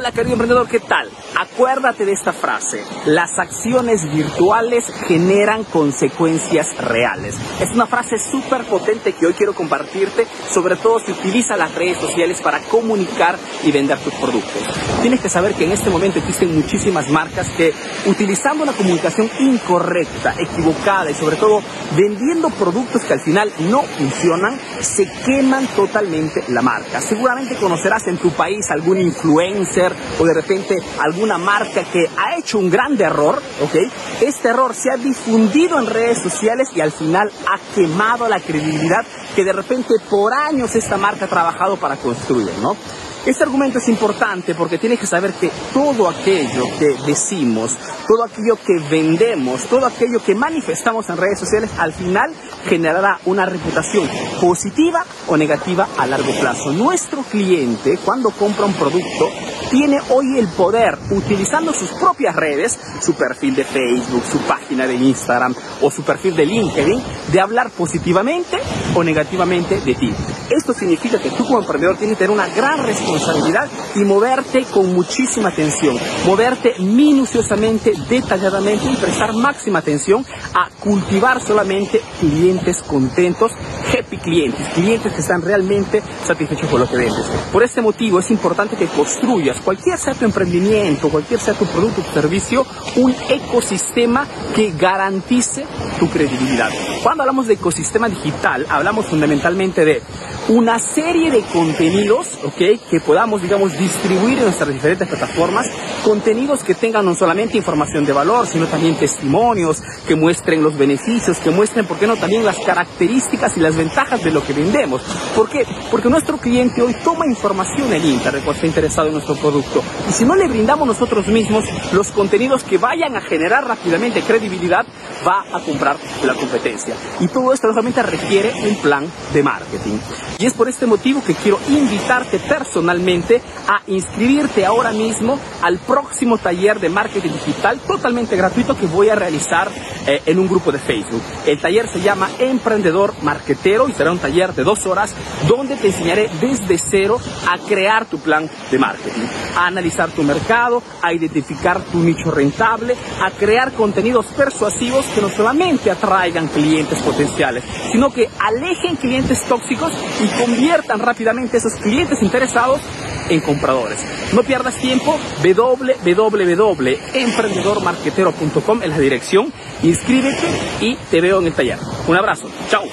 Hola querido emprendedor, ¿qué tal? Acuérdate de esta frase. Las acciones virtuales generan consecuencias reales. Es una frase súper potente que hoy quiero compartirte, sobre todo si utilizas las redes sociales para comunicar y vender tus productos. Tienes que saber que en este momento existen muchísimas marcas que utilizando una comunicación incorrecta, equivocada y sobre todo vendiendo productos que al final no funcionan, se queman totalmente la marca. Seguramente conocerás en tu país algún influencer o de repente alguna marca que ha hecho un gran error, ¿ok? Este error se ha difundido en redes sociales y al final ha quemado la credibilidad que de repente por años esta marca ha trabajado para construir, ¿no? Este argumento es importante porque tienes que saber que todo aquello que decimos, todo aquello que vendemos, todo aquello que manifestamos en redes sociales, al final generará una reputación positiva o negativa a largo plazo. Nuestro cliente, cuando compra un producto, tiene hoy el poder, utilizando sus propias redes, su perfil de Facebook, su página de Instagram o su perfil de LinkedIn, de hablar positivamente o negativamente de ti. Esto significa que tú como emprendedor tienes que tener una gran responsabilidad y moverte con muchísima atención, moverte minuciosamente, detalladamente y prestar máxima atención a cultivar solamente clientes contentos, happy clientes, clientes que están realmente satisfechos con lo que vendes. Por este motivo es importante que construyas cualquier sea tu emprendimiento, cualquier sea tu producto o servicio, un ecosistema que garantice tu credibilidad. Cuando hablamos de ecosistema digital, hablamos fundamentalmente de una serie de contenidos, ¿ok? Que podamos, digamos, distribuir en nuestras diferentes plataformas, contenidos que tengan no solamente información de valor, sino también testimonios, que muestren los beneficios, que muestren, ¿por qué no?, también las características y las ventajas de lo que vendemos. ¿Por qué? Porque nuestro cliente hoy toma información en Internet cuando está interesado en nuestro producto. Y si no le brindamos nosotros mismos los contenidos que vayan a generar rápidamente credibilidad, va a comprar la competencia. Y todo esto solamente requiere un plan de marketing. Y es por este motivo que quiero invitarte personalmente a inscribirte ahora mismo al próximo taller de marketing digital totalmente gratuito que voy a realizar eh, en un grupo de Facebook. El taller se llama Emprendedor Marketero y será un taller de dos horas donde te enseñaré desde cero a crear tu plan de marketing, a analizar tu mercado, a identificar tu nicho rentable, a crear contenidos persuasivos que no solamente atraigan clientes potenciales, sino que alejen clientes tóxicos conviertan rápidamente esos clientes interesados en compradores. No pierdas tiempo, www.emprendedormarquetero.com es la dirección, inscríbete y te veo en el taller. Un abrazo, chao.